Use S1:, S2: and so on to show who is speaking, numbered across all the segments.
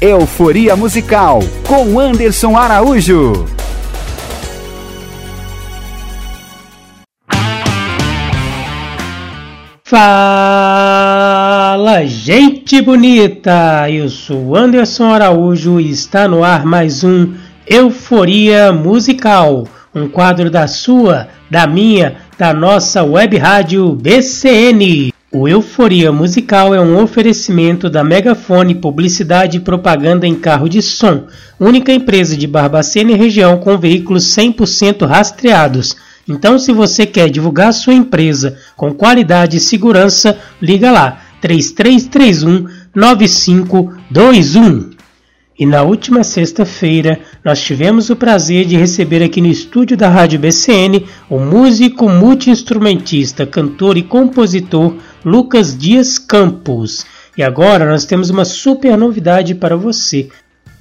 S1: Euforia Musical com Anderson Araújo.
S2: Fala, gente bonita! Eu sou Anderson Araújo e está no ar mais um Euforia Musical, um quadro da sua, da minha, da nossa web rádio BCN. O Euforia Musical é um oferecimento da Megafone Publicidade e Propaganda em Carro de Som, única empresa de Barbacena e região com veículos 100% rastreados. Então, se você quer divulgar sua empresa com qualidade e segurança, liga lá 3331 9521. E na última sexta-feira, nós tivemos o prazer de receber aqui no estúdio da Rádio BCN o músico multiinstrumentista, cantor e compositor Lucas Dias Campos. E agora nós temos uma super novidade para você.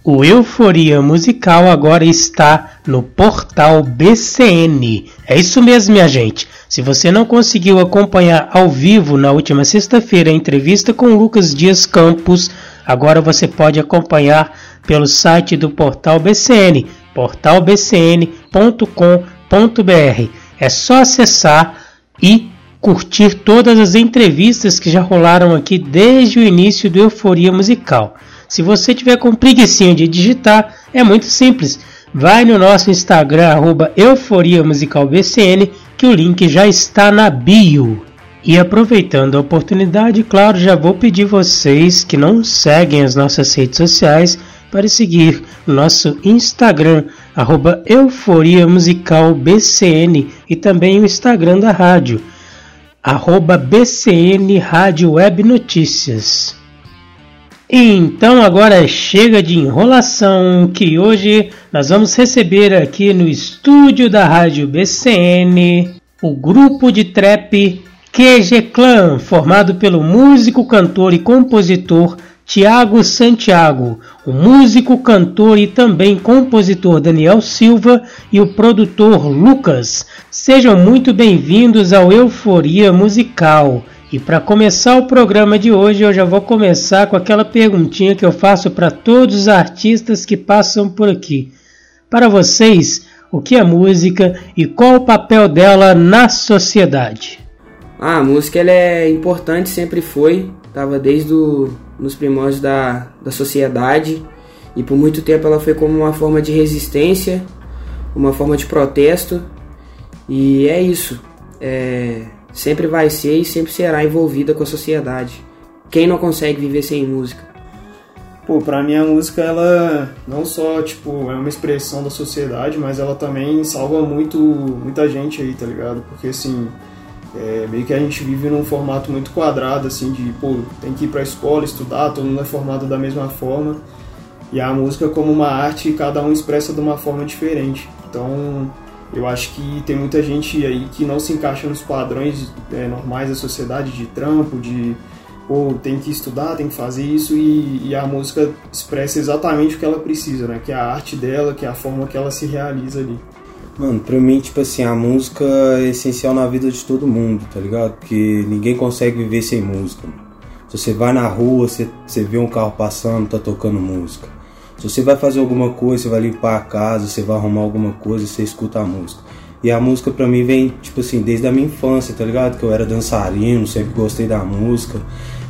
S2: O Euforia Musical agora está no portal BCN. É isso mesmo, minha gente. Se você não conseguiu acompanhar ao vivo na última sexta-feira a entrevista com Lucas Dias Campos, agora você pode acompanhar pelo site do portal BCN, portalbcn.com.br. É só acessar e curtir todas as entrevistas que já rolaram aqui desde o início do Euforia Musical. Se você tiver com preguiça de digitar, é muito simples. Vai no nosso Instagram, arroba Euforia Musical BCN, que o link já está na bio. E aproveitando a oportunidade, claro, já vou pedir vocês que não seguem as nossas redes sociais para seguir nosso Instagram, arroba Euforia Musical BCN e também o Instagram da rádio, arroba BCN Rádio Web Notícias. Então agora chega de enrolação, que hoje nós vamos receber aqui no estúdio da Rádio BCN o grupo de trap QG Clan, formado pelo músico, cantor e compositor Tiago Santiago, o músico, cantor e também compositor Daniel Silva e o produtor Lucas. Sejam muito bem-vindos ao Euforia Musical. E para começar o programa de hoje, eu já vou começar com aquela perguntinha que eu faço para todos os artistas que passam por aqui. Para vocês, o que é música e qual o papel dela na sociedade?
S3: Ah, a música ela é importante, sempre foi. Tava desde o, nos primórdios da, da sociedade e por muito tempo ela foi como uma forma de resistência, uma forma de protesto. E é isso. É, sempre vai ser e sempre será envolvida com a sociedade. Quem não consegue viver sem música?
S4: Pô, pra mim a música ela não só tipo é uma expressão da sociedade, mas ela também salva muito muita gente aí, tá ligado? Porque assim, é, meio que a gente vive num formato muito quadrado assim de, pô, tem que ir pra escola, estudar, todo mundo é formado da mesma forma. E a música como uma arte, cada um expressa de uma forma diferente. Então, eu acho que tem muita gente aí que não se encaixa nos padrões é, normais da sociedade, de trampo, de ou tem que estudar, tem que fazer isso e, e, a música expressa exatamente o que ela precisa, né? Que é a arte dela, que é a forma que ela se realiza ali.
S5: Mano, pra mim, tipo assim, a música é essencial na vida de todo mundo, tá ligado? Porque ninguém consegue viver sem música. Se você vai na rua, você, você vê um carro passando, tá tocando música. Se você vai fazer alguma coisa, você vai limpar a casa, você vai arrumar alguma coisa, você escuta a música. E a música pra mim vem, tipo assim, desde a minha infância, tá ligado? Que eu era dançarino, sempre gostei da música.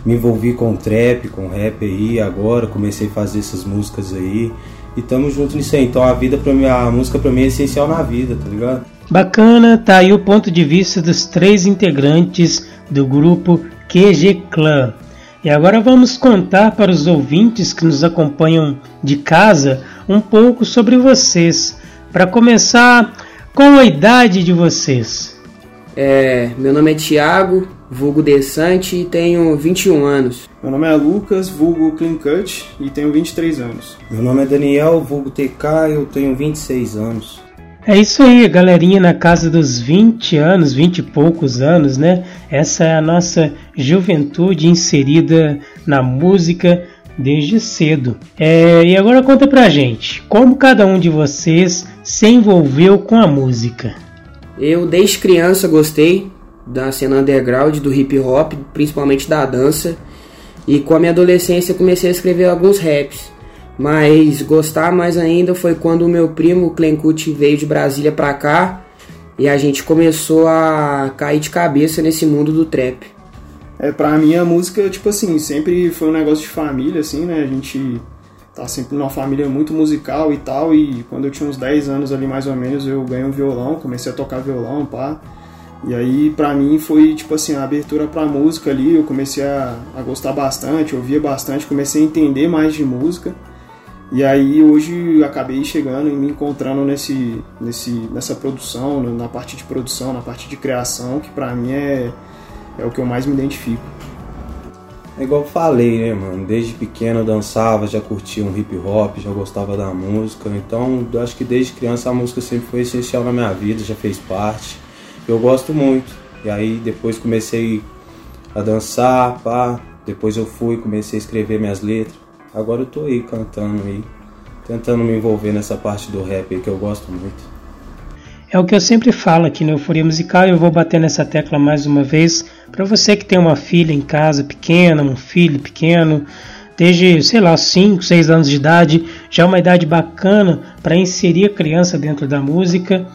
S5: Me envolvi com trap, com rap aí, agora comecei a fazer essas músicas aí. E tamo junto nisso aí. Então a vida pra mim, a música pra mim é essencial na vida, tá ligado?
S2: Bacana, tá aí o ponto de vista dos três integrantes do grupo QG Clan. E agora vamos contar para os ouvintes que nos acompanham de casa um pouco sobre vocês. Para começar, qual a idade de vocês?
S3: É, meu nome é Thiago, vulgo Desante e tenho 21 anos.
S4: Meu nome é Lucas, vulgo Clean Cut e tenho 23 anos.
S5: Meu nome é Daniel, vulgo TK e eu tenho 26 anos.
S2: É isso aí, galerinha na casa dos 20 anos, 20 e poucos anos, né? Essa é a nossa juventude inserida na música desde cedo. É, e agora conta pra gente, como cada um de vocês se envolveu com a música?
S3: Eu desde criança gostei da cena underground, do hip hop, principalmente da dança. E com a minha adolescência comecei a escrever alguns raps. Mas gostar mais ainda foi quando o meu primo Clenkut veio de Brasília pra cá e a gente começou a cair de cabeça nesse mundo do trap.
S4: É, pra mim a música, tipo assim, sempre foi um negócio de família, assim, né? A gente tá sempre numa família muito musical e tal, e quando eu tinha uns 10 anos ali mais ou menos, eu ganhei um violão, comecei a tocar violão, pá. E aí, pra mim, foi, tipo assim, a abertura pra música ali, eu comecei a, a gostar bastante, ouvia bastante, comecei a entender mais de música. E aí, hoje, acabei chegando e me encontrando nesse, nesse, nessa produção, na parte de produção, na parte de criação, que pra mim é, é o que eu mais me identifico.
S5: É igual eu falei, né, mano? Desde pequeno eu dançava, já curtia um hip hop, já gostava da música. Então, acho que desde criança a música sempre foi essencial na minha vida, já fez parte. Eu gosto muito. E aí depois comecei a dançar, pá. Depois eu fui, comecei a escrever minhas letras. Agora eu tô aí cantando aí, tentando me envolver nessa parte do rap aí que eu gosto muito.
S2: É o que eu sempre falo aqui no Euforia Musical e eu vou bater nessa tecla mais uma vez. Para você que tem uma filha em casa pequena, um filho pequeno, desde, sei lá, 5, 6 anos de idade, já é uma idade bacana para inserir a criança dentro da música.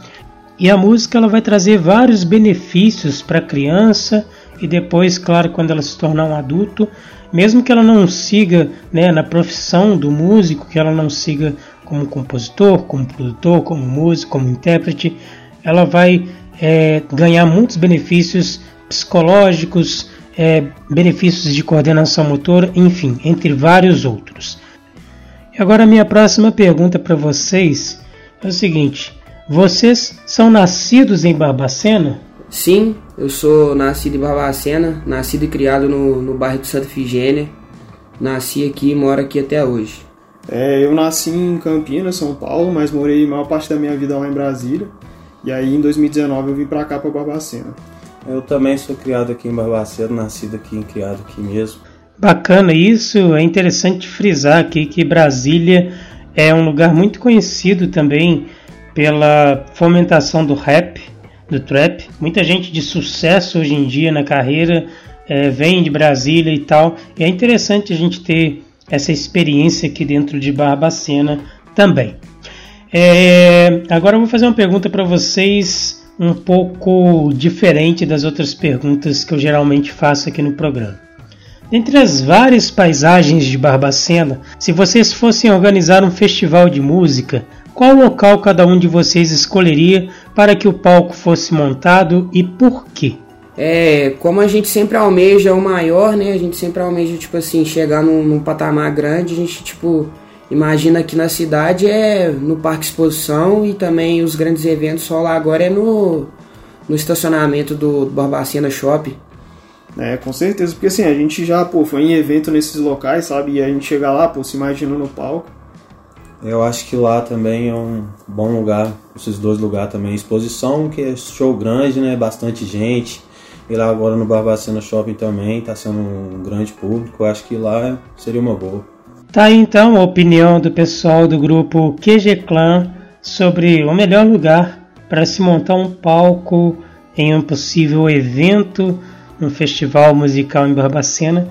S2: E a música ela vai trazer vários benefícios para a criança e depois, claro, quando ela se tornar um adulto, mesmo que ela não siga né, na profissão do músico, que ela não siga como compositor, como produtor, como músico, como intérprete, ela vai é, ganhar muitos benefícios psicológicos, é, benefícios de coordenação motora, enfim, entre vários outros. E agora minha próxima pergunta para vocês é o seguinte: vocês são nascidos em Barbacena?
S3: Sim, eu sou nascido em Barbacena, nascido e criado no, no bairro de Santa Figênia. Nasci aqui e moro aqui até hoje.
S4: É, eu nasci em Campinas, São Paulo, mas morei a maior parte da minha vida lá em Brasília. E aí em 2019 eu vim pra cá, pra Barbacena.
S5: Eu também sou criado aqui em Barbacena, nascido aqui e criado aqui mesmo.
S2: Bacana isso, é interessante frisar aqui que Brasília é um lugar muito conhecido também pela fomentação do rap, do trap. Muita gente de sucesso hoje em dia na carreira é, vem de Brasília e tal. E é interessante a gente ter essa experiência aqui dentro de Barbacena também. É, agora eu vou fazer uma pergunta para vocês um pouco diferente das outras perguntas que eu geralmente faço aqui no programa. Entre as várias paisagens de Barbacena, se vocês fossem organizar um festival de música, qual local cada um de vocês escolheria para que o palco fosse montado e por quê?
S3: É, como a gente sempre almeja o maior, né? A gente sempre almeja, tipo assim, chegar num, num patamar grande, a gente, tipo, imagina aqui na cidade é no Parque Exposição e também os grandes eventos só lá agora é no, no estacionamento do, do Barbacena Shopping.
S4: É, com certeza, porque assim, a gente já, pô, foi em evento nesses locais, sabe? E a gente chega lá, pô, se imagina no palco.
S5: Eu acho que lá também é um bom lugar, esses dois lugares também. Exposição, que é show grande, né? Bastante gente. E lá agora no Barbacena Shopping também está sendo um grande público. Eu acho que lá seria uma boa.
S2: Tá aí então a opinião do pessoal do grupo QG Clan sobre o melhor lugar para se montar um palco em um possível evento, um festival musical em Barbacena.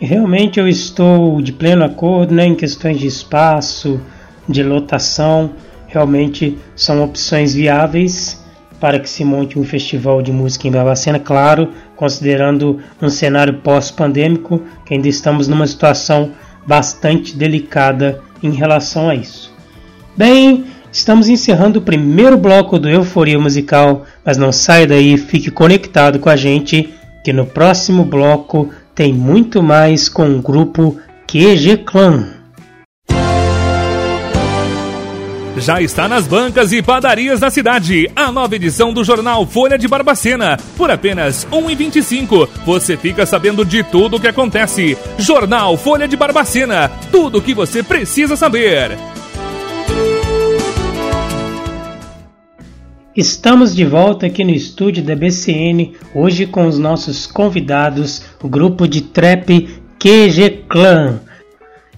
S2: E realmente eu estou de pleno acordo né, em questões de espaço, de lotação. Realmente são opções viáveis para que se monte um festival de música em Barbacena, claro, considerando um cenário pós-pandêmico, que ainda estamos numa situação bastante delicada em relação a isso. Bem, estamos encerrando o primeiro bloco do Euforia Musical, mas não saia daí, fique conectado com a gente, que no próximo bloco tem muito mais com o grupo QG Clan.
S6: Já está nas bancas e padarias da cidade a nova edição do jornal Folha de Barbacena. Por apenas R$ 1,25 você fica sabendo de tudo o que acontece. Jornal Folha de Barbacena. Tudo o que você precisa saber.
S2: Estamos de volta aqui no estúdio da BCN, hoje com os nossos convidados, o grupo de trap QG Clan.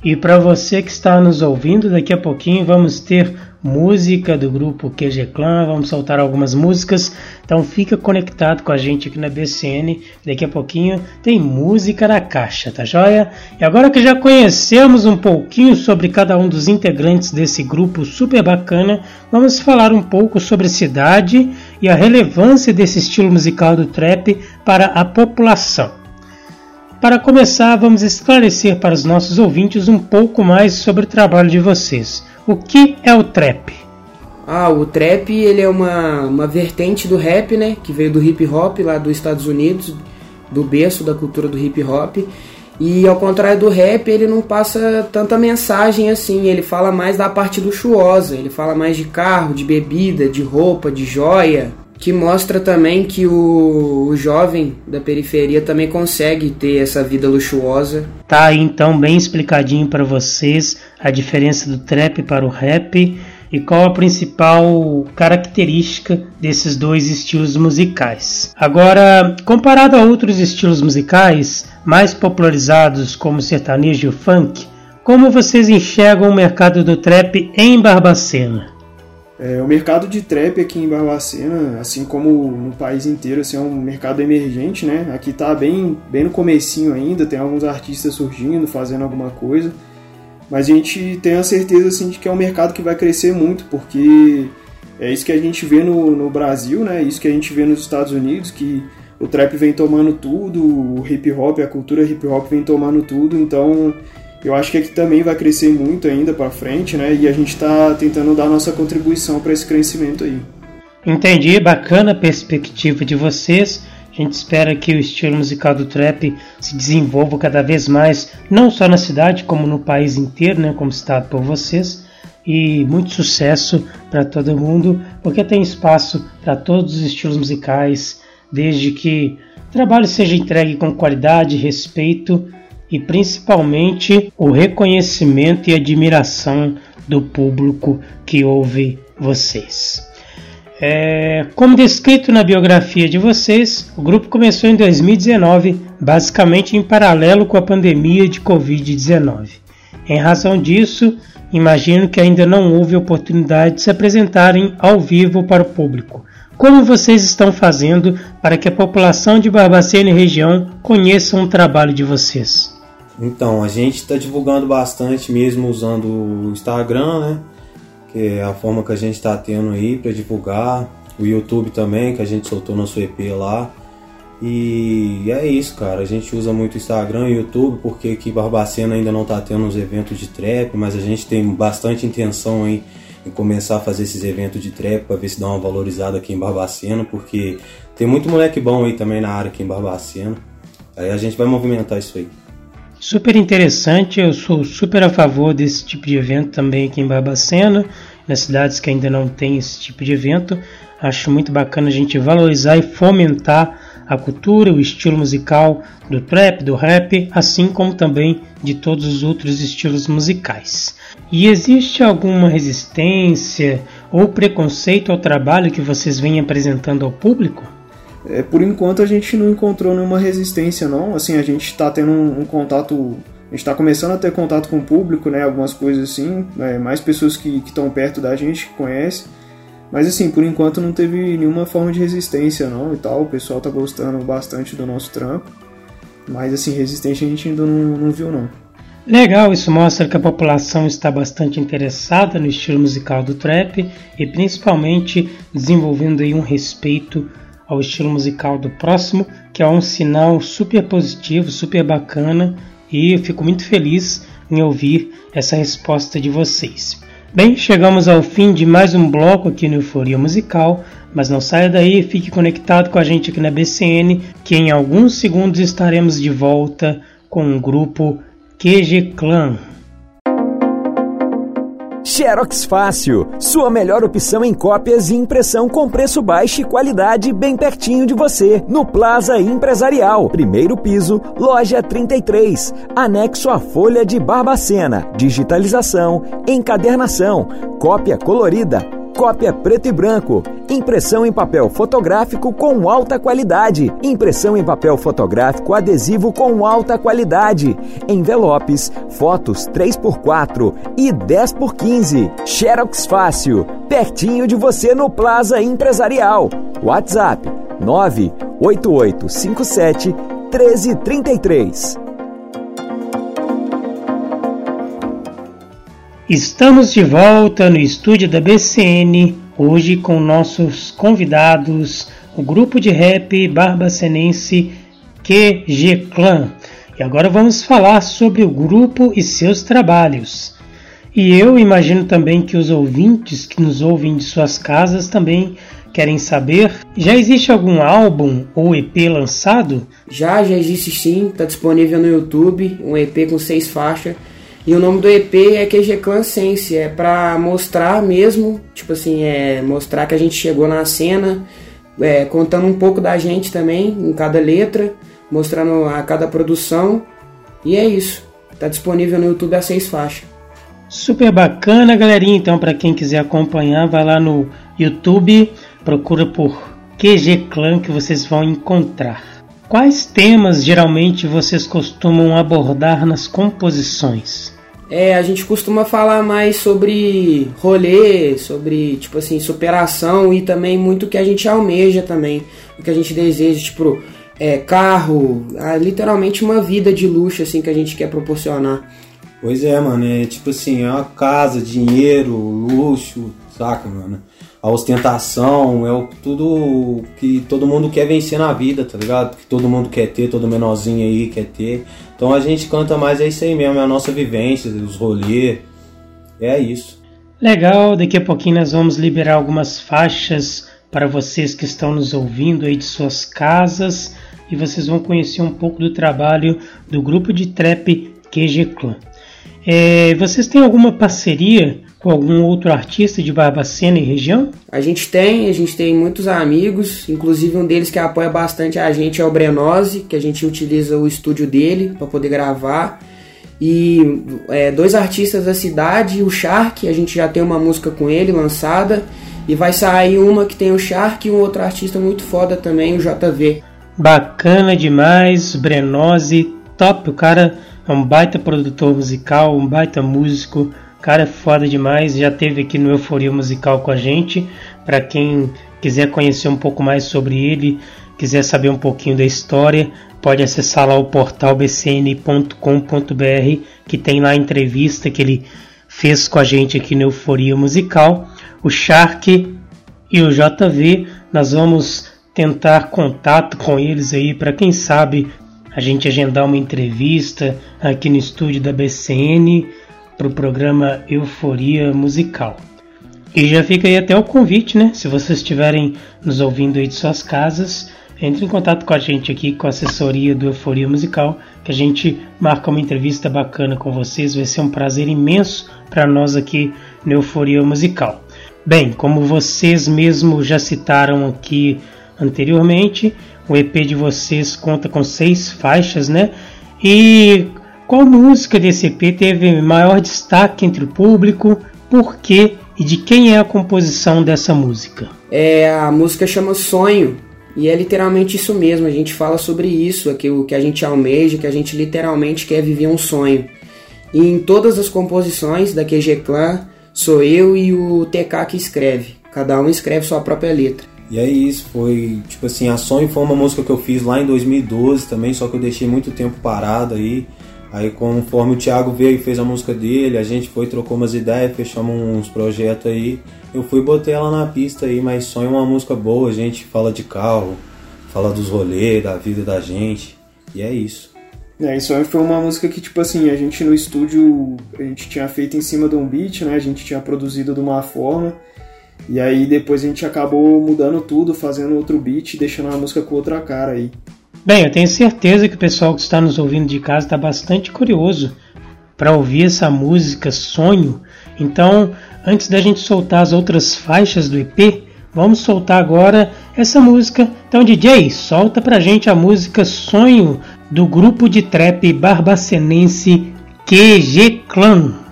S2: E para você que está nos ouvindo, daqui a pouquinho vamos ter música do grupo QG Clan, vamos soltar algumas músicas. Então fica conectado com a gente aqui na BCN. Daqui a pouquinho tem música na caixa, tá joia? E agora que já conhecemos um pouquinho sobre cada um dos integrantes desse grupo super bacana, vamos falar um pouco sobre a cidade e a relevância desse estilo musical do trap para a população. Para começar, vamos esclarecer para os nossos ouvintes um pouco mais sobre o trabalho de vocês. O que é o trap?
S3: Ah, o trap ele é uma, uma vertente do rap, né? Que veio do hip hop lá dos Estados Unidos, do berço da cultura do hip hop. E ao contrário do rap, ele não passa tanta mensagem assim, ele fala mais da parte luxuosa, ele fala mais de carro, de bebida, de roupa, de joia, que mostra também que o, o, jovem da periferia também consegue ter essa vida luxuosa.
S2: Tá então bem explicadinho para vocês a diferença do trap para o rap e qual a principal característica desses dois estilos musicais. Agora, comparado a outros estilos musicais mais popularizados como o sertanejo e o funk, como vocês enxergam o mercado do trap em Barbacena?
S4: É, o mercado de trap aqui em Barbacena, assim como no país inteiro, assim, é um mercado emergente, né? Aqui tá bem, bem no comecinho ainda, tem alguns artistas surgindo, fazendo alguma coisa. Mas a gente tem a certeza assim, de que é um mercado que vai crescer muito, porque é isso que a gente vê no, no Brasil, né? Isso que a gente vê nos Estados Unidos, que o trap vem tomando tudo, o hip hop, a cultura hip hop vem tomando tudo, então eu acho que aqui também vai crescer muito ainda para frente, né? E a gente está tentando dar nossa contribuição para esse crescimento aí.
S2: Entendi, bacana a perspectiva de vocês. A gente espera que o estilo musical do trap se desenvolva cada vez mais, não só na cidade, como no país inteiro, né, como citado por vocês. E muito sucesso para todo mundo, porque tem espaço para todos os estilos musicais, desde que o trabalho seja entregue com qualidade, respeito e principalmente o reconhecimento e admiração do público que ouve vocês. É, como descrito na biografia de vocês, o grupo começou em 2019, basicamente em paralelo com a pandemia de Covid-19. Em razão disso, imagino que ainda não houve oportunidade de se apresentarem ao vivo para o público. Como vocês estão fazendo para que a população de Barbacena e região conheça o trabalho de vocês?
S5: Então, a gente está divulgando bastante mesmo usando o Instagram, né? Que é a forma que a gente está tendo aí para divulgar. O YouTube também, que a gente soltou nosso EP lá. E é isso, cara. A gente usa muito Instagram e YouTube porque aqui Barbacena ainda não está tendo os eventos de trap, mas a gente tem bastante intenção aí em começar a fazer esses eventos de trap para ver se dá uma valorizada aqui em Barbacena, porque tem muito moleque bom aí também na área aqui em Barbacena. Aí a gente vai movimentar isso aí.
S2: Super interessante, eu sou super a favor desse tipo de evento também aqui em Barbacena, nas cidades que ainda não tem esse tipo de evento. Acho muito bacana a gente valorizar e fomentar a cultura, o estilo musical do trap, do rap, assim como também de todos os outros estilos musicais. E existe alguma resistência ou preconceito ao trabalho que vocês vêm apresentando ao público?
S4: É, por enquanto a gente não encontrou nenhuma resistência não, assim, a gente está tendo um, um, contato, a gente está começando a ter contato com o público, né, algumas coisas assim, né, mais pessoas que estão perto da gente, que conhecem, mas assim, por enquanto não teve nenhuma forma de resistência não e tal, o pessoal tá gostando bastante do nosso trampo, mas assim, resistência a gente ainda não, não viu não.
S2: Legal, isso mostra que a população está bastante interessada no estilo musical do trap e principalmente desenvolvendo aí um respeito ao estilo musical do próximo, que é um sinal super positivo, super bacana e eu fico muito feliz em ouvir essa resposta de vocês. Bem, chegamos ao fim de mais um bloco aqui no Euforia Musical, mas não saia daí, fique conectado com a gente aqui na BCN, que em alguns segundos estaremos de volta com o grupo QG Clan.
S7: Xerox Fácil, sua melhor opção em cópias e impressão com preço baixo e qualidade bem pertinho de você. No Plaza Empresarial, primeiro piso, loja 33, anexo à Folha de Barbacena. Digitalização, encadernação, cópia colorida Cópia preto e branco. Impressão em papel fotográfico com alta qualidade. Impressão em papel fotográfico adesivo com alta qualidade. Envelopes, fotos 3x4 e 10x15. Xerox Fácil. Pertinho de você no Plaza Empresarial. WhatsApp 98857 1333.
S2: Estamos de volta no estúdio da BCN, hoje com nossos convidados, o grupo de rap barbacenense QG Clan. E agora vamos falar sobre o grupo e seus trabalhos. E eu imagino também que os ouvintes que nos ouvem de suas casas também querem saber. Já existe algum álbum ou EP lançado?
S3: Já, já existe sim, está disponível no YouTube, um EP com seis faixas e o nome do EP é QG Clan Sense, é pra mostrar mesmo, tipo assim, é mostrar que a gente chegou na cena, é, contando um pouco da gente também em cada letra, mostrando a cada produção. E é isso. Tá disponível no YouTube a seis faixas.
S2: Super bacana, galerinha. Então, para quem quiser acompanhar, vai lá no YouTube, procura por QG Clan que vocês vão encontrar. Quais temas geralmente vocês costumam abordar nas composições?
S3: É, a gente costuma falar mais sobre rolê, sobre, tipo assim, superação e também muito o que a gente almeja também, o que a gente deseja, tipo, é, carro, literalmente uma vida de luxo, assim, que a gente quer proporcionar.
S5: Pois é, mano, é tipo assim, é uma casa, dinheiro, luxo, saca, mano? A ostentação, é o, tudo que todo mundo quer vencer na vida, tá ligado? Que todo mundo quer ter, todo menorzinho aí quer ter. Então a gente canta mais é isso aí mesmo, é a nossa vivência, os rolês. É isso.
S2: Legal, daqui a pouquinho nós vamos liberar algumas faixas para vocês que estão nos ouvindo aí de suas casas e vocês vão conhecer um pouco do trabalho do grupo de trap QG Clan. É, vocês têm alguma parceria com algum outro artista de Barbacena e região?
S3: A gente tem, a gente tem muitos amigos, inclusive um deles que apoia bastante a gente é o Brenose, que a gente utiliza o estúdio dele para poder gravar. E é, dois artistas da cidade, o Shark, a gente já tem uma música com ele lançada. E vai sair uma que tem o Shark e um outro artista muito foda também, o JV.
S2: Bacana demais, Brenose, top. O cara é um baita produtor musical, um baita músico cara é foda demais, já teve aqui no Euforia Musical com a gente. Para quem quiser conhecer um pouco mais sobre ele, quiser saber um pouquinho da história, pode acessar lá o portal bcn.com.br, que tem lá a entrevista que ele fez com a gente aqui no Euforia Musical. O Shark e o JV, nós vamos tentar contato com eles aí para quem sabe a gente agendar uma entrevista aqui no estúdio da BCN para o programa Euforia Musical. E já fica aí até o convite, né? Se vocês estiverem nos ouvindo aí de suas casas, entre em contato com a gente aqui, com a assessoria do Euforia Musical, que a gente marca uma entrevista bacana com vocês. Vai ser um prazer imenso para nós aqui no Euforia Musical. Bem, como vocês mesmos já citaram aqui anteriormente, o EP de vocês conta com seis faixas, né? E qual música desse EP teve maior destaque entre o público? Por quê? E de quem é a composição dessa música?
S3: É, a música chama Sonho. E é literalmente isso mesmo, a gente fala sobre isso, aquilo que a gente almeja, que a gente literalmente quer viver um sonho. E em todas as composições da QG Clan, sou eu e o TK que escreve. Cada um escreve sua própria letra.
S5: E é isso, foi tipo assim, a Sonho foi uma música que eu fiz lá em 2012 também, só que eu deixei muito tempo parado aí. Aí conforme o Thiago veio e fez a música dele, a gente foi, trocou umas ideias, fechamos uns projetos aí. Eu fui botei ela na pista aí, mas sonho uma música boa, a gente fala de carro, fala dos rolês, da vida da gente. E é isso.
S4: É, isso foi uma música que, tipo assim, a gente no estúdio, a gente tinha feito em cima de um beat, né? A gente tinha produzido de uma forma. E aí depois a gente acabou mudando tudo, fazendo outro beat, deixando a música com outra cara aí.
S2: Bem, eu tenho certeza que o pessoal que está nos ouvindo de casa está bastante curioso para ouvir essa música Sonho. Então, antes da gente soltar as outras faixas do EP, vamos soltar agora essa música. Então, DJ, solta pra gente a música Sonho do grupo de trap barbacenense QG Clan.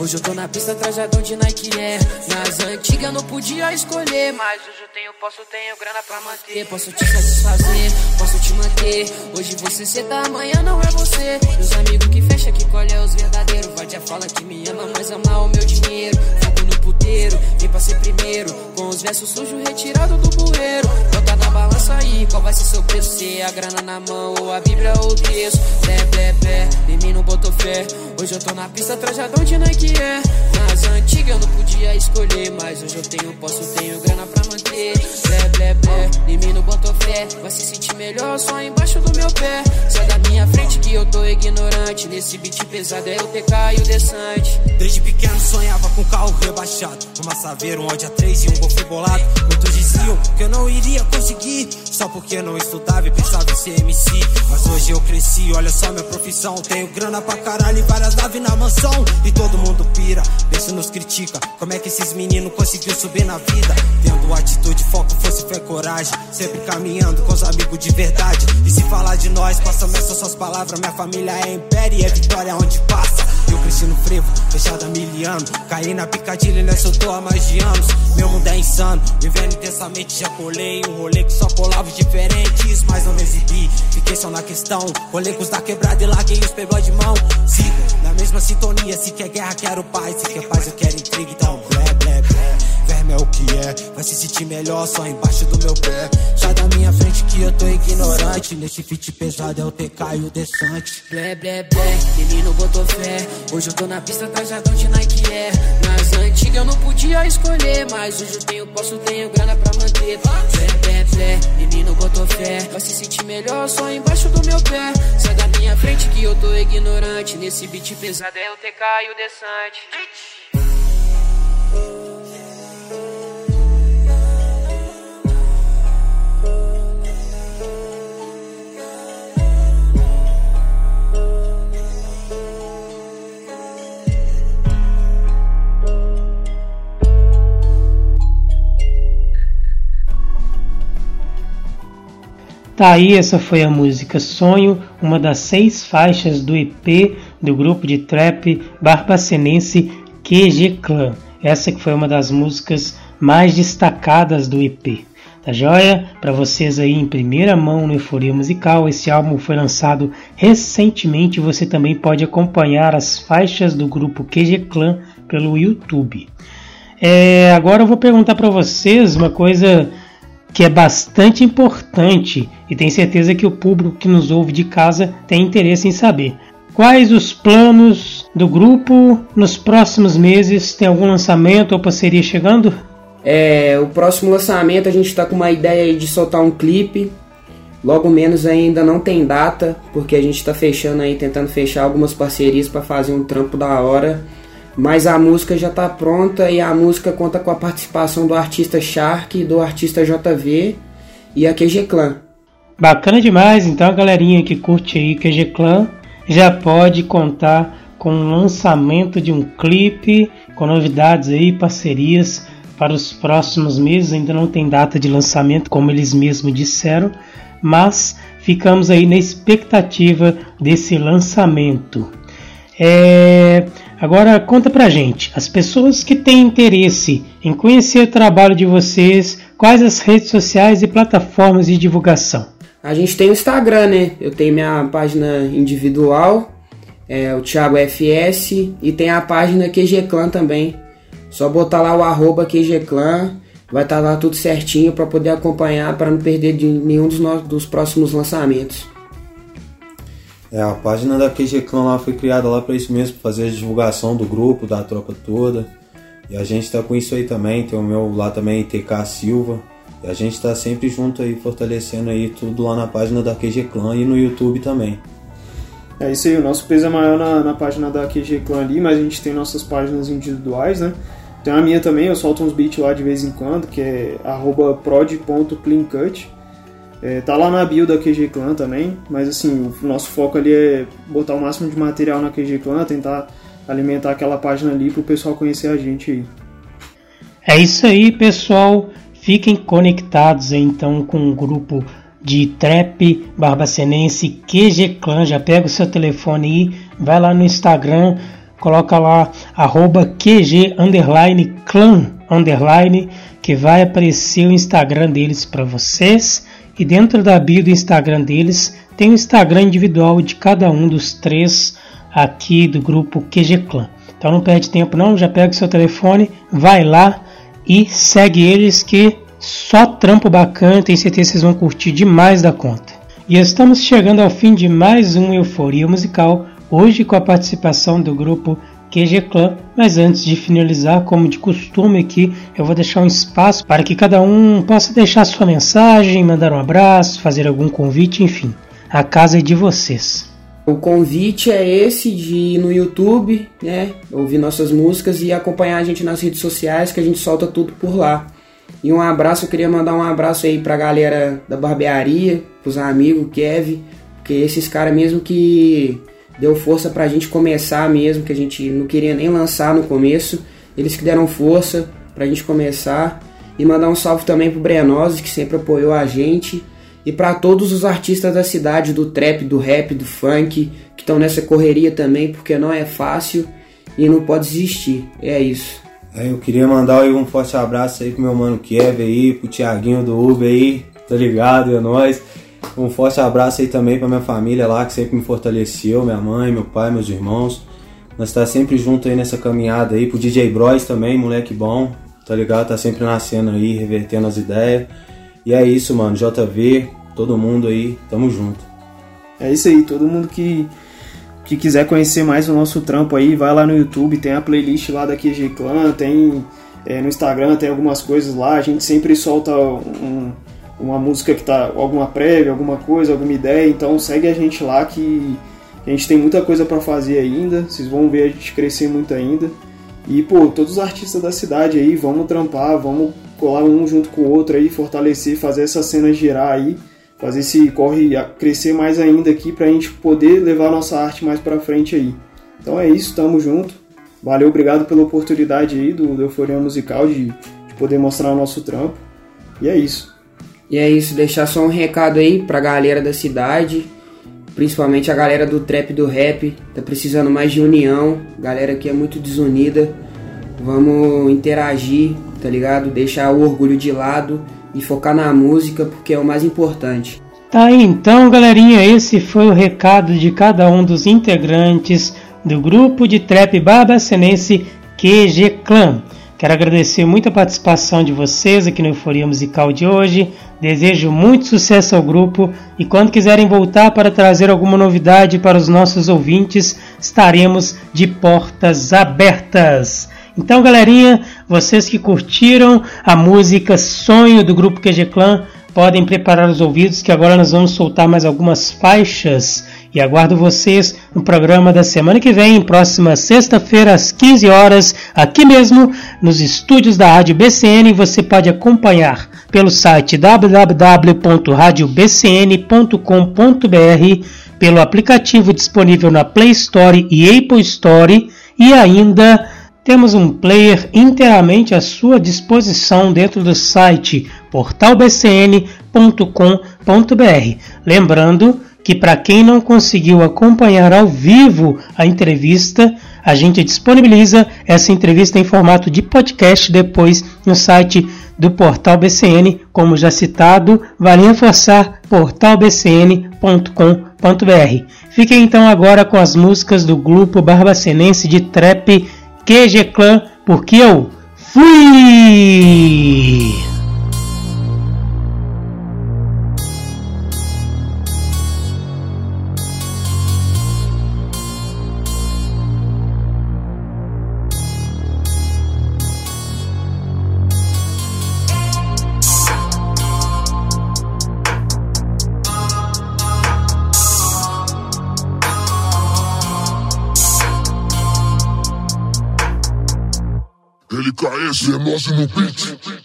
S8: Hoje eu tô na pista trajadão de Nike Air. Nas antigas não podia escolher, mas hoje eu tenho, posso, tenho grana pra manter. Posso te satisfazer, posso te manter. Hoje você cê tá, amanhã não é você. Meus amigos que fecha, que colhe é os verdadeiros. Já fala que me ama, mas ama o meu dinheiro. Puteiro, vem pra ser primeiro. Com os versos sujos retirado do bueiro. Bota na balança aí, qual vai ser seu preço? Se a grana na mão, ou a Bíblia ou o texto. Blé, blé, blé, em mim não botou fé. Hoje eu tô na pista trajadão de Nike é. Nas antigas eu não podia escolher, mas hoje eu tenho, posso, tenho grana pra manter. Blé, blé, blé, em mim não botou fé. Vai se sentir melhor só embaixo do meu pé. Sai da minha frente que eu tô ignorante. Nesse beat pesado é o TK e o Desante.
S9: Desde pequeno sonhava com carro rebaixado. Uma saveira, um Audi A3 e um Golf bolado. Muitos diziam que eu não iria conseguir. Só porque não estudava e pensava em ser MC. Mas hoje eu cresci, olha só minha profissão. Tenho grana pra caralho e várias naves na mansão. E todo mundo pira, pensa nos critica. Como é que esses meninos conseguiu subir na vida? Tendo atitude, foco, fosse fé, coragem. Sempre caminhando com os amigos de verdade. E se falar de nós, passa essas suas palavras. Minha família é império e é vitória onde passa. Eu cresci no frevo, fechado há mil anos. Caí na picadilha nessa eu tô há mais de anos. Meu mundo é insano, vivendo intensamente. Já colei um rolê que só colava diferentes, mas não me exibi. Fiquei só na questão. Rolê com os da quebrada e larguei os playboy de mão. Sigo na mesma sintonia. Se quer guerra, quero paz. Se quer paz, eu quero intriga. Então, blé, blé. É o que é, vai se sentir melhor só embaixo do meu pé. Sai da minha frente que eu tô ignorante. Nesse fit pesado é o TK e o Desante.
S8: Blé, blé, blé, menino botou fé. Hoje eu tô na pista trajadão de Nike Air. Nas antigas eu não podia escolher, mas hoje eu tenho, posso, tenho grana pra manter. Blé, blé, blé, menino botou fé. Vai se sentir melhor só embaixo do meu pé. Sai da minha frente que eu tô ignorante. Nesse beat pesado é o TK e o Desante.
S2: Tá aí, essa foi a música Sonho, uma das seis faixas do EP do grupo de trap barbacenense QG Clan. Essa que foi uma das músicas mais destacadas do EP. Tá joia? Para vocês aí em primeira mão no Euforia Musical, esse álbum foi lançado recentemente. Você também pode acompanhar as faixas do grupo QG Clan pelo YouTube. É, agora eu vou perguntar para vocês uma coisa que é bastante importante e tenho certeza que o público que nos ouve de casa tem interesse em saber. Quais os planos do grupo nos próximos meses? Tem algum lançamento ou parceria chegando?
S3: É, o próximo lançamento a gente está com uma ideia de soltar um clipe. Logo menos ainda não tem data, porque a gente está fechando aí, tentando fechar algumas parcerias para fazer um trampo da hora. Mas a música já está pronta e a música conta com a participação do artista Shark, do artista JV e a QG Clan.
S2: Bacana demais, então a galerinha que curte aí QG Clan já pode contar com o lançamento de um clipe, com novidades aí, parcerias para os próximos meses. Ainda não tem data de lançamento, como eles mesmos disseram, mas ficamos aí na expectativa desse lançamento. É... Agora conta pra gente, as pessoas que têm interesse em conhecer o trabalho de vocês, quais as redes sociais e plataformas de divulgação?
S3: A gente tem o Instagram, né? Eu tenho minha página individual, é o Thiago FS, e tem a página QG Clan também. Só botar lá o arroba QG Clan, vai estar tá lá tudo certinho para poder acompanhar, para não perder de nenhum dos, nossos, dos próximos lançamentos.
S5: É, a página da QG Clan lá foi criada lá para isso mesmo, pra fazer a divulgação do grupo, da tropa toda. E a gente tá com isso aí também, tem o meu lá também, TK Silva. E a gente tá sempre junto aí, fortalecendo aí tudo lá na página da QG Clan e no YouTube também.
S4: É isso aí, o nosso peso é maior na, na página da QG Clan ali, mas a gente tem nossas páginas individuais, né? Tem a minha também, eu solto uns beats lá de vez em quando, que é prod.cleancut. É, tá lá na bio da QG Clan também, mas assim, o nosso foco ali é botar o máximo de material na QG Clan, tentar alimentar aquela página ali pro pessoal conhecer a gente aí.
S2: É isso aí, pessoal. Fiquem conectados então com o grupo de trap barbacenense QG Clan. Já pega o seu telefone aí, vai lá no Instagram, coloca lá arroba QG underline clan underline que vai aparecer o Instagram deles para vocês e dentro da bio do Instagram deles tem o Instagram individual de cada um dos três aqui do grupo QG Clan. Então não perde tempo não, já pega o seu telefone, vai lá e segue eles que só trampo bacana, tenho certeza que vocês vão curtir demais da conta. E estamos chegando ao fim de mais um Euforia Musical, hoje com a participação do grupo QG Clan, mas antes de finalizar, como de costume aqui, eu vou deixar um espaço para que cada um possa deixar sua mensagem, mandar um abraço, fazer algum convite, enfim. A casa é de vocês.
S3: O convite é esse de ir no YouTube, né, ouvir nossas músicas e acompanhar a gente nas redes sociais, que a gente solta tudo por lá. E um abraço, eu queria mandar um abraço aí pra galera da barbearia, pros amigos, Kevin, porque esses caras mesmo que deu força pra gente começar mesmo, que a gente não queria nem lançar no começo, eles que deram força pra gente começar. E mandar um salve também pro Brenose, que sempre apoiou a gente. E para todos os artistas da cidade, do trap, do rap, do funk, que estão nessa correria também, porque não é fácil e não pode desistir. É isso.
S5: Eu queria mandar um forte abraço aí pro meu mano Kevin aí, pro Tiaguinho do Uber aí, tá ligado? É nóis. Um forte abraço aí também pra minha família lá, que sempre me fortaleceu, minha mãe, meu pai, meus irmãos. Nós tá sempre junto aí nessa caminhada aí, pro DJ Bros também, moleque bom, tá ligado? Tá sempre nascendo aí, revertendo as ideias. E é isso, mano, JV, todo mundo aí, tamo junto.
S4: É isso aí, todo mundo que que quiser conhecer mais o nosso trampo aí, vai lá no YouTube, tem a playlist lá da QG Clan, tem é, no Instagram, tem algumas coisas lá, a gente sempre solta um, uma música que tá, alguma prévia, alguma coisa, alguma ideia, então segue a gente lá que a gente tem muita coisa para fazer ainda, vocês vão ver a gente crescer muito ainda. E, pô, todos os artistas da cidade aí, vamos trampar, vamos colar um junto com o outro aí, fortalecer, fazer essa cena girar aí fazer esse corre crescer mais ainda aqui para a gente poder levar nossa arte mais para frente aí. Então é isso, tamo junto. Valeu, obrigado pela oportunidade aí do, do Euforia Musical de, de poder mostrar o nosso trampo. E é isso.
S3: E é isso, deixar só um recado aí pra galera da cidade, principalmente a galera do trap do rap, tá precisando mais de união, galera que é muito desunida. Vamos interagir, tá ligado? Deixar o orgulho de lado e focar na música porque é o mais importante.
S2: Tá aí então, galerinha, esse foi o recado de cada um dos integrantes do grupo de trap barbacenense QG Clan. Quero agradecer muito a participação de vocês aqui no Euforia Musical de hoje. Desejo muito sucesso ao grupo e quando quiserem voltar para trazer alguma novidade para os nossos ouvintes, estaremos de portas abertas. Então, galerinha, vocês que curtiram a música Sonho do grupo QG Clan, podem preparar os ouvidos que agora nós vamos soltar mais algumas faixas e aguardo vocês no programa da semana que vem, próxima sexta-feira às 15 horas, aqui mesmo nos estúdios da Rádio BCN. Você pode acompanhar pelo site www.radiobcn.com.br, pelo aplicativo disponível na Play Store e Apple Store e ainda temos um player inteiramente à sua disposição dentro do site portalbcn.com.br. Lembrando que para quem não conseguiu acompanhar ao vivo a entrevista, a gente disponibiliza essa entrevista em formato de podcast depois no site do Portal BCN, como já citado, vale reforçar portalbcn.com.br. Fiquem então agora com as músicas do grupo barbacenense de trap QG Clan, porque eu fui!
S8: LKS, é nós no beat.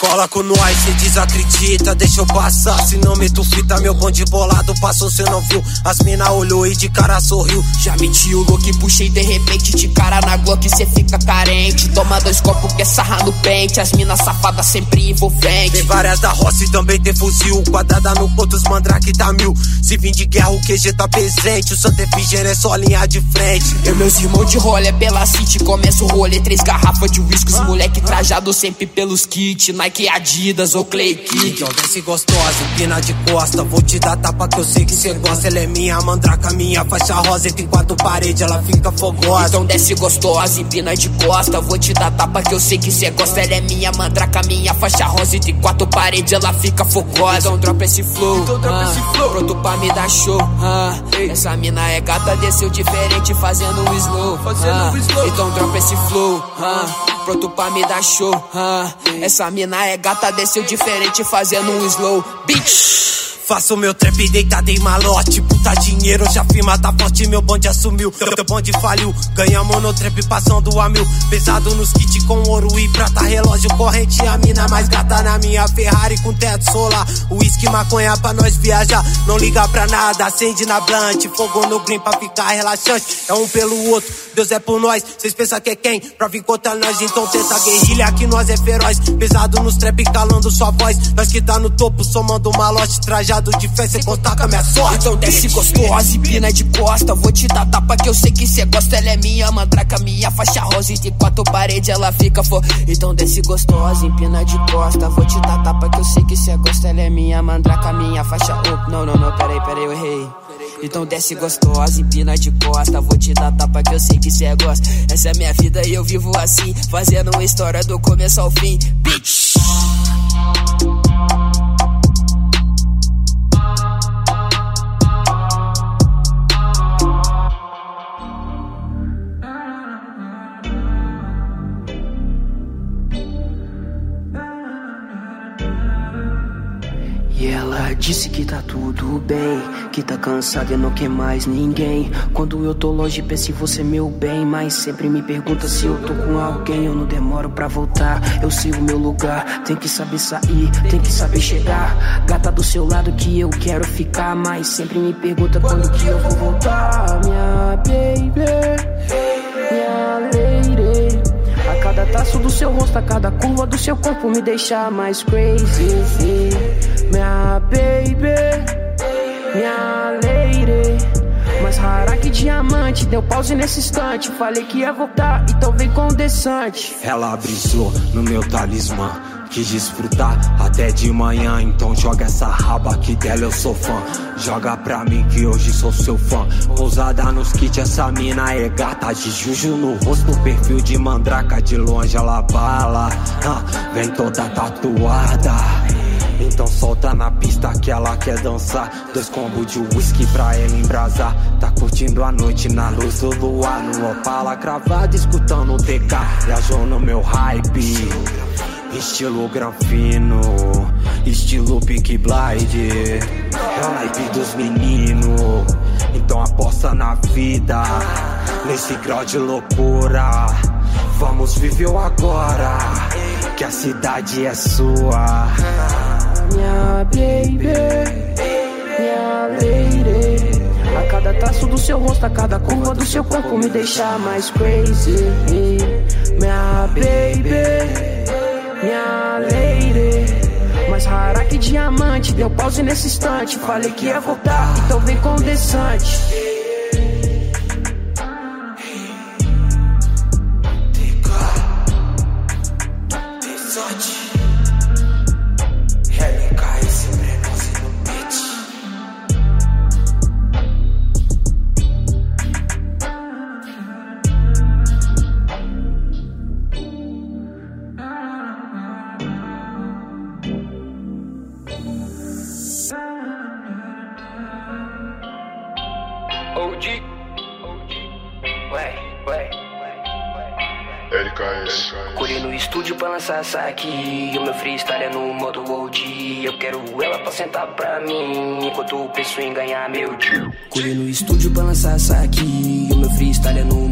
S9: Cola com nós, cê desacredita, deixa eu passar. Se não meto fita, meu bonde bolado passou, cê não viu. As mina olhou e de cara sorriu.
S10: Já meti o look, puxei de repente de cara na Glock, cê fica carente. Toma dois copos que é sarra no pente, as minas safadas sempre envolvente.
S9: Tem várias da roça e também tem fuzil. Quadrada no ponto, os mandrake tá mil. Se vim de guerra, o QG tá presente. O Santa Efigênia é só linha de frente.
S10: Eu, meus irmãos de rolê pela City, começo o rolê. Três garrafas de whisky, os moleque trajado sempre pelos kits. Nike, Adidas ou Clay Kick.
S9: Então desce gostosa, empina de costa. Vou te dar tapa que eu sei que cê gosta. Ela é minha mandraca, minha faixa rosa. Entre quatro paredes, ela fica fogosa.
S10: Então desce gostosa, empina de costa. Vou te dar tapa que eu sei que cê gosta. Ela é minha mandraca, minha faixa rosa. Entre quatro paredes, ela fica fogosa. Então dropa esse flow, então dropa ah, esse flow. Pronto pra me dar show, ah. Essa mina é gata, desceu diferente, fazendo um slow. Fazendo ah. um slow. Então dropa esse flow, ah. Pronto pra me dar show, ah. Essa mina é gata, desceu diferente, fazendo um slow. Bitch.
S9: Faço meu trap deitado em malote. Puta dinheiro, já firma tá forte. Meu bonde assumiu, teu bonde faliu. Ganhamos no trap passando a mil. Pesado nos kits com ouro e prata. Relógio corrente, a mina mais gata na minha Ferrari com teto solar. Whisky, maconha pra nós viajar. Não liga pra nada, acende na blunt. Fogo no green pra ficar relaxante. É um pelo outro, Deus é por nós. Cês pensam que é quem? Pra vir contra nós, então tenta guerrilha que nós é feroz. Pesado nos trap calando sua voz. Nós que tá no topo, somando malote trajado de fé, cê contar com a minha sorte.
S10: Então desce gostosa, empina de costa. Vou te dar tapa que eu sei que cê gosta. Ela é minha mandraca, minha faixa rosa. E de quatro paredes ela fica for. Então desce gostosa, empina de costa. Vou te dar tapa que eu sei que cê gosta. Ela é minha mandraca, minha faixa. Oh, não, não, não, peraí, peraí, eu errei. Então desce gostosa, empina de costa. Vou te dar tapa que eu sei que cê gosta. Essa é minha vida e eu vivo assim. Fazendo uma história do começo ao fim. Bitch!
S8: Disse que tá tudo bem, que tá cansada e não quer mais ninguém. Quando eu tô longe, penso em você, meu bem. Mas sempre me pergunta se eu tô com alguém. Eu não demoro pra voltar, eu sei o meu lugar. Tem que saber sair, tem que saber chegar. Gata do seu lado que eu quero ficar. Mas sempre me pergunta quando que eu vou voltar. Minha baby, cada traço do seu rosto, a cada curva do seu corpo me deixa mais crazy. Minha baby, minha lady. Mais rara que diamante, deu pause nesse instante. Falei que ia voltar, então vem com desante.
S9: Ela brisou no meu talismã. Quis desfrutar até de manhã, então joga essa raba que dela eu sou fã. Joga pra mim que hoje sou seu fã. Pousada nos kits, essa mina é gata. De juju no rosto, perfil de mandraca. De longe ela bala, ah, vem toda tatuada. Então solta na pista que ela quer dançar. Dois combos de whisky pra ela embrasar. Tá curtindo a noite na luz do luar. No opala cravado, escutando o TK. Viajou no meu hype. Estilo granfino, estilo Pink Blind. É o naipe dos meninos. Então aposta na vida. Nesse grau de loucura. Vamos viver o agora. Que a cidade é sua
S8: minha baby, minha lady. A cada traço do seu rosto, a cada curva do seu corpo me deixa mais crazy. Minha baby, minha lady. Mais rara que diamante, deu pause nesse instante. Falei que ia voltar, então vem com desante.
S11: lançar aqui. O meu freestyle é no modo old. Eu quero ela pra sentar pra mim. Enquanto penso em ganhar meu dia.
S8: Colhi no estúdio pra lançar aqui. O meu freestyle é no. Eu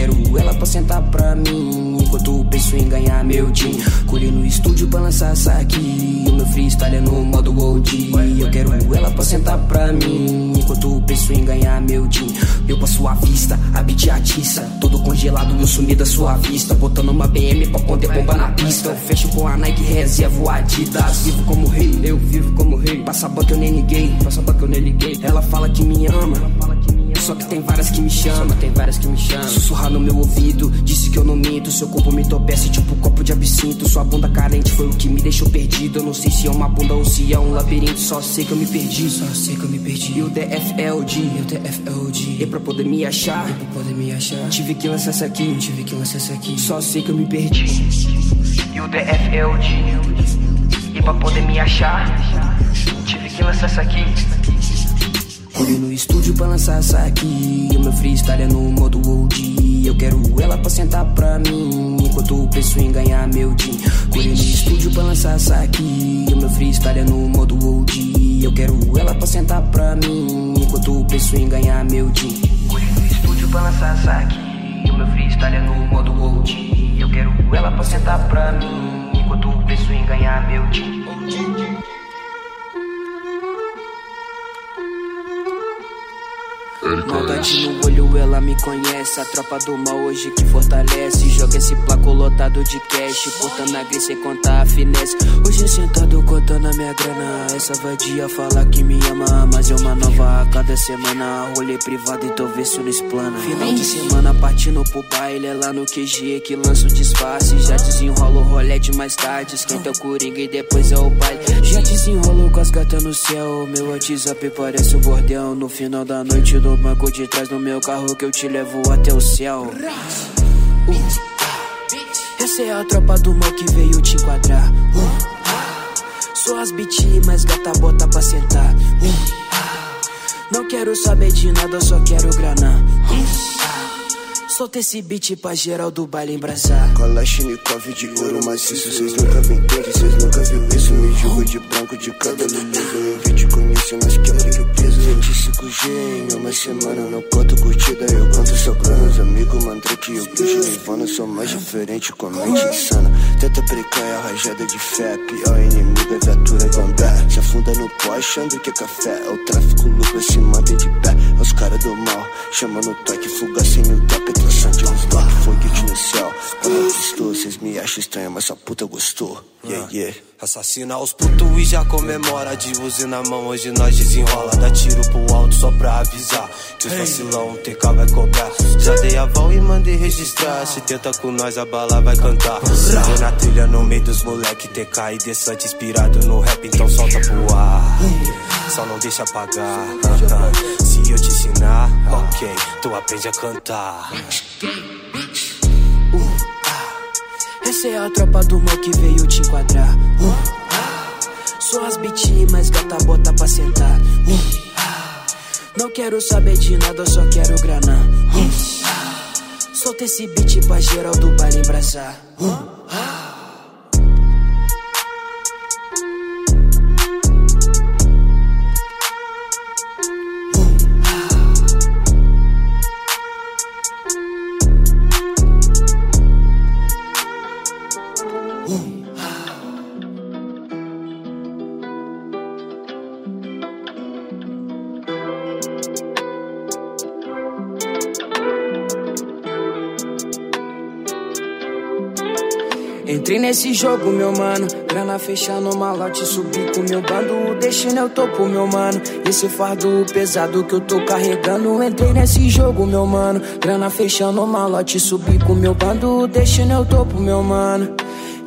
S8: quero ela pra sentar pra mim. Enquanto penso em ganhar meu din. Colhi no estúdio pra lançar essa aqui. O meu freestyle é no modo OG. Eu quero ela pra sentar pra mim. Enquanto penso em ganhar meu din. Eu passo a vista, a beat atiça. Todo congelado, eu sumi da sua vista. Botando uma BM pra poder bombar na pista. Eu fecho com a Nike reservo Adidas. Vivo como rei, eu vivo como rei. Passa a banca eu nem liguei, passa a banca eu nem liguei. Ela fala que me ama. Só que tem várias que me chamam, tem várias que me chamam. Sussurrar no meu ouvido, disse que eu não minto. Seu corpo me entorpece tipo um copo de absinto. Sua bunda carente foi o que me deixou perdido. Eu não sei se é uma bunda ou se é um labirinto. Só sei que eu me perdi, só sei que eu me perdi. E o DFLD, e o DFLD. E pra poder me achar, e pra poder me achar. Tive que lançar essa aqui, tive que lançar essa aqui. Só sei que eu me perdi. E o DFLD. E pra poder me achar, tive que lançar essa aqui. Fui no estúdio pra lançar essa aqui. O meu freestyle é no modo OG. Eu quero ela pra sentar pra mim. Enquanto penso em ganhar meu din. Fui no estúdio pra lançar essa aqui. O meu freestyle é no modo OG. Eu quero ela pra sentar pra mim. Enquanto penso em ganhar meu din. Fui no estúdio pra lançar essa aqui. O meu freestyle é no modo OG. Eu quero ela pra sentar pra mim. Enquanto penso em ganhar meu din. Maldade no olho, ela me conhece. A tropa do mal hoje que fortalece. Joga esse placo lotado de cash. Portando a gris sem contar a finesse. Hoje sentado contando a minha grana. Essa vadia fala que me ama. Mas é uma nova a cada semana. Rolê privado e tô vendo no explana. Final de semana partindo pro baile. É lá no QG que lança o disfarce. Já desenrola o rolê de mais tarde. Esquenta o coringa e depois é o baile. Já desenrolo com as gatas no céu. Meu WhatsApp parece um bordel. No final da noite no banco de trás do meu carro que eu te levo até o céu. Uh. Essa é a tropa do mal que veio te enquadrar. Uh. Sou as BT, mas gata bota pra sentar. Uh. Não quero saber de nada, só quero grana. Solta esse beat pra geral do baile embraçar.
S12: Kalashnikov de ouro maciço, cês nunca vêm entender, cês nunca viu isso. Me julgo de branco, de cabelo liso. Eu vi te conhecer, mas quebrei o peso. 25G em uma semana, não conto curtida, eu conto sobrando. Os amigos Mandrake e o Gujo Nirvana sou mais diferente, com a mente insana. Tenta brincar, é a rajada de fé. Pior inimigo é viatura gambé. Se afunda no pó, achando que é café. É o tráfico lucro, se mantém de pé. É os caras do mal, chamando toque, fuga sem mil toque. Traçante nos toque, foguete no céu. Quando eu estou, cês me acham estranho, mas essa puta gostou. Yeah, yeah.
S13: Assassina os putos e já comemora. De uzi na mão, hoje nós desenrola. Dá tiro pro alto só pra avisar. Que os vacilão, o TK vai cobrar. Já dei aval e mandei registrar. Se tenta com nós, a bala vai cantar. Tô na trilha no meio dos moleque. TK e Desante inspirado no rap, então solta pro ar. Só não deixa apagar. Eu te ensinar, ok, tu aprende a cantar.
S8: Essa é a tropa do mal que veio te enquadrar. Uh, ah. Sou as BT, mas gata bota pra sentar. Uh, ah. Não quero saber de nada, só quero grana. Uh, ah. Solta esse beat pra geral do baile embraçar. Uh, nesse jogo, meu mano. Grana fechando malote, subi com meu bando. O destino o topo, meu mano. Esse fardo pesado que eu tô carregando. Entrei nesse jogo, meu mano. Grana fechando malote, subi com meu bando. O destino o topo, meu mano.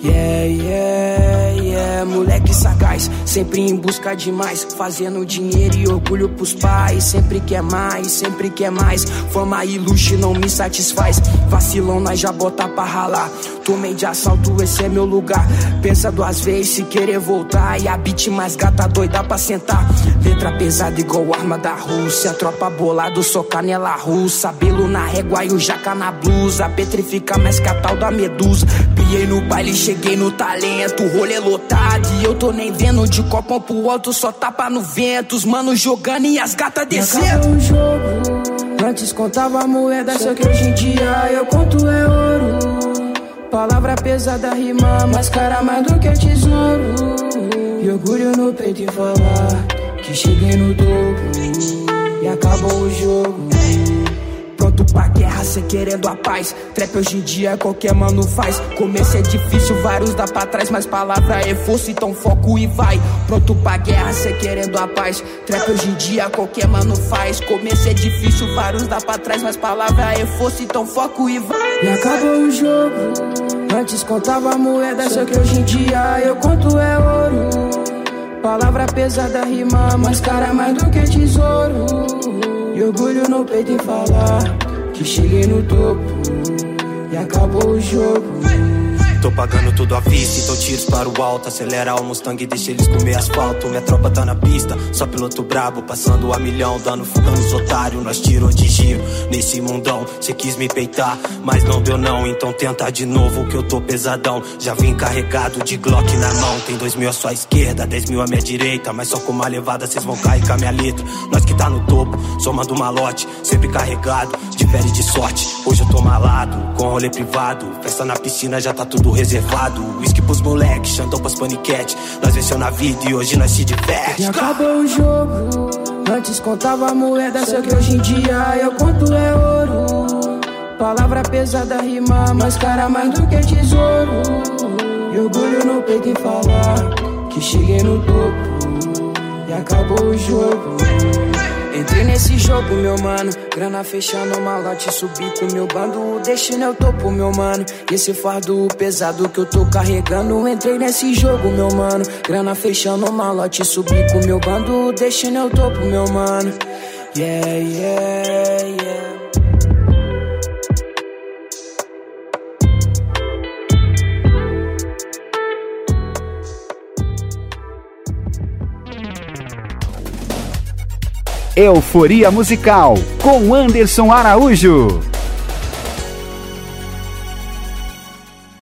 S8: Yeah, yeah, yeah, moleque sagaz, sempre em busca de mais, fazendo dinheiro e orgulho pros pais, sempre quer mais, sempre quer mais, fama e luxo não me satisfaz, vacilão nós já bota pra ralar, tomei de assalto, esse é meu lugar, pensa duas vezes se querer voltar, e a beat mais gata doida pra sentar, letra pesada igual arma da Rússia, tropa bolado, só canela russa, belo na régua e o jaca na blusa, petrifica mais que a tal da medusa, piei no baile, cheguei no talento, rolê lotado e eu tô nem vendo. De copão pro alto, só tapa no vento, os manos jogando e as gatas descendo.
S14: antes contava moeda, só que hoje em dia eu conto é ouro.
S8: Palavra pesada, rima mais cara mais do que tesouro. E orgulho no peito em falar que cheguei no topo e acabou o jogo pronto pra guerra, cê querendo a paz. Trap hoje em dia qualquer mano faz. Começo é difícil, vários dá pra trás, mas palavra é força, então foco e vai. Pronto pra guerra, cê querendo a paz. Trap hoje em dia qualquer mano faz. Começo é difícil, vários dá pra trás, mas palavra é força, então foco e vai. E acabou o jogo. Antes contava moeda, só que hoje em dia eu conto é ouro. Palavra pesada, rima mais cara mais do que tesouro. E orgulho no peito em falar que cheguei no topo e acabou o jogo.
S9: Tô pagando tudo à vista, então tiros para o alto. Acelera o Mustang e deixa eles comer asfalto. Minha tropa tá na pista, só piloto brabo, passando a milhão, dando fuga nos otários. Nós tirou de giro nesse mundão. Cê quis me peitar, mas não deu não. Então tenta de novo que eu tô pesadão. Já vim carregado de Glock na mão. Tem dois mil à sua esquerda, dez mil à minha direita. Mas só com uma levada cês vão cair com a minha letra. Nós que tá no topo, somando malote, sempre carregado, difere de sorte. Hoje eu tô malado, com rolê privado. Festa na piscina já tá tudo reservado. Whisky pros moleques, chantão pras paniquete. Nós venceu na vida e hoje nós se diverte.
S8: E acabou o jogo. Antes contava moeda, só que hoje em dia eu conto é ouro. Palavra pesada, rima mais cara mais do que tesouro. E orgulho no peito em falar que cheguei no topo. E acabou o jogo. Entrei nesse jogo, meu mano. Grana fechando, malote, subi com meu bando. O destino topo, meu mano. E esse fardo pesado que eu tô carregando. Entrei nesse jogo, meu mano. Grana fechando, malote, subi com meu bando. O destino topo, meu mano. Yeah, yeah, yeah.
S1: Euforia Musical com Anderson Araújo.